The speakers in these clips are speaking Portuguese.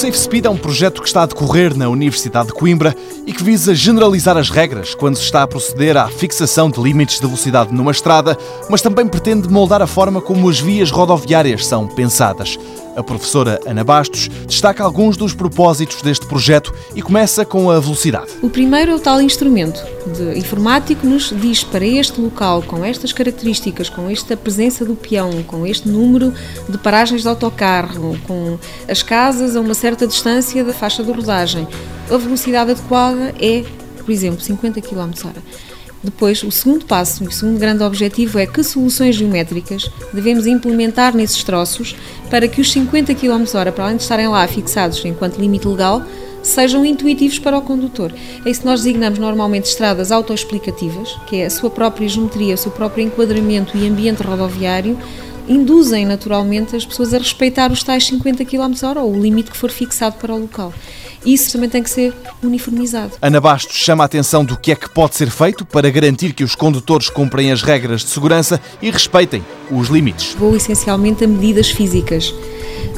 Safe Speed é um projeto que está a decorrer na Universidade de Coimbra e que visa generalizar as regras quando se está a proceder à fixação de limites de velocidade numa estrada, mas também pretende moldar a forma como as vias rodoviárias são pensadas. A professora Ana Bastos destaca alguns dos propósitos deste projeto e começa com a velocidade. O primeiro é o tal instrumento de informático nos diz para este local, com estas características, com esta presença do peão, com este número de paragens de autocarro, com as casas a uma certa distância da faixa de rodagem, a velocidade adequada é, por exemplo, 50 km h depois, o segundo passo, o segundo grande objetivo é que soluções geométricas devemos implementar nesses troços para que os 50 km h para além de estarem lá fixados enquanto limite legal, sejam intuitivos para o condutor. É isso que nós designamos normalmente estradas autoexplicativas, que é a sua própria geometria, o seu próprio enquadramento e ambiente rodoviário, induzem naturalmente as pessoas a respeitar os tais 50 km h ou o limite que for fixado para o local. Isso também tem que ser uniformizado. Ana Bastos chama a atenção do que é que pode ser feito para garantir que os condutores cumprem as regras de segurança e respeitem os limites. Vou essencialmente a medidas físicas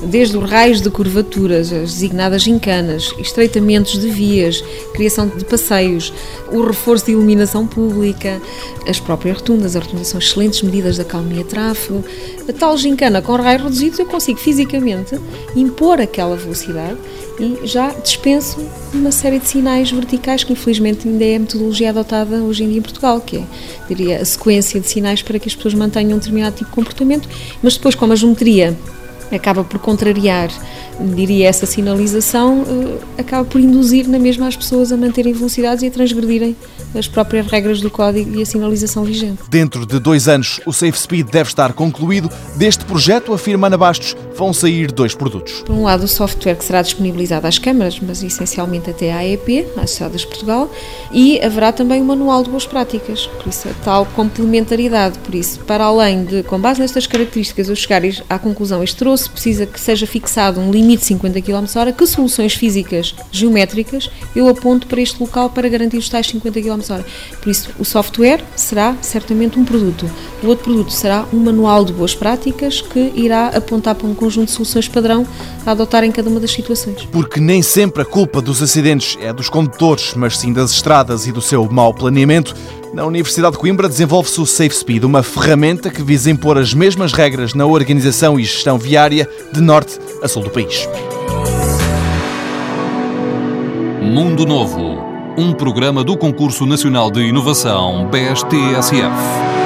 desde os raios de curvaturas, as designadas gincanas, estreitamentos de vias, criação de passeios, o reforço de iluminação pública, as próprias rotundas, as rotundas são excelentes medidas da calmia tráfego. A tal gincana com raios reduzidos eu consigo fisicamente impor aquela velocidade e já dispenso uma série de sinais verticais que infelizmente ainda é a metodologia adotada hoje em dia em Portugal, que é, diria, a sequência de sinais para que as pessoas mantenham um determinado tipo de comportamento, mas depois como a geometria acaba por contrariar, diria, essa sinalização, eh, acaba por induzir na mesma as pessoas a manterem velocidades e a transgredirem as próprias regras do código e a sinalização vigente. Dentro de dois anos, o Safe Speed deve estar concluído. Deste projeto, afirma Ana Bastos, vão sair dois produtos. Por um lado, o software que será disponibilizado às câmaras, mas essencialmente até à AEP, às Estradas de Portugal, e haverá também um manual de boas práticas, por isso a tal complementaridade. Por isso, para além de, com base nestas características, eu chegar à conclusão, este troço precisa que seja fixado um limite de 50 km h que soluções físicas geométricas eu aponto para este local para garantir os tais 50 km h Por isso, o software será certamente um produto. O outro produto será um manual de boas práticas que irá apontar para um conjunto de soluções padrão a adotar em cada uma das situações. Porque nem sempre a culpa dos acidentes é dos condutores, mas sim das estradas e do seu mau planeamento. Na Universidade de Coimbra desenvolve-se o Safe Speed, uma ferramenta que visa impor as mesmas regras na organização e gestão viária de norte a sul do país. Mundo Novo, um programa do Concurso Nacional de Inovação BSTSF.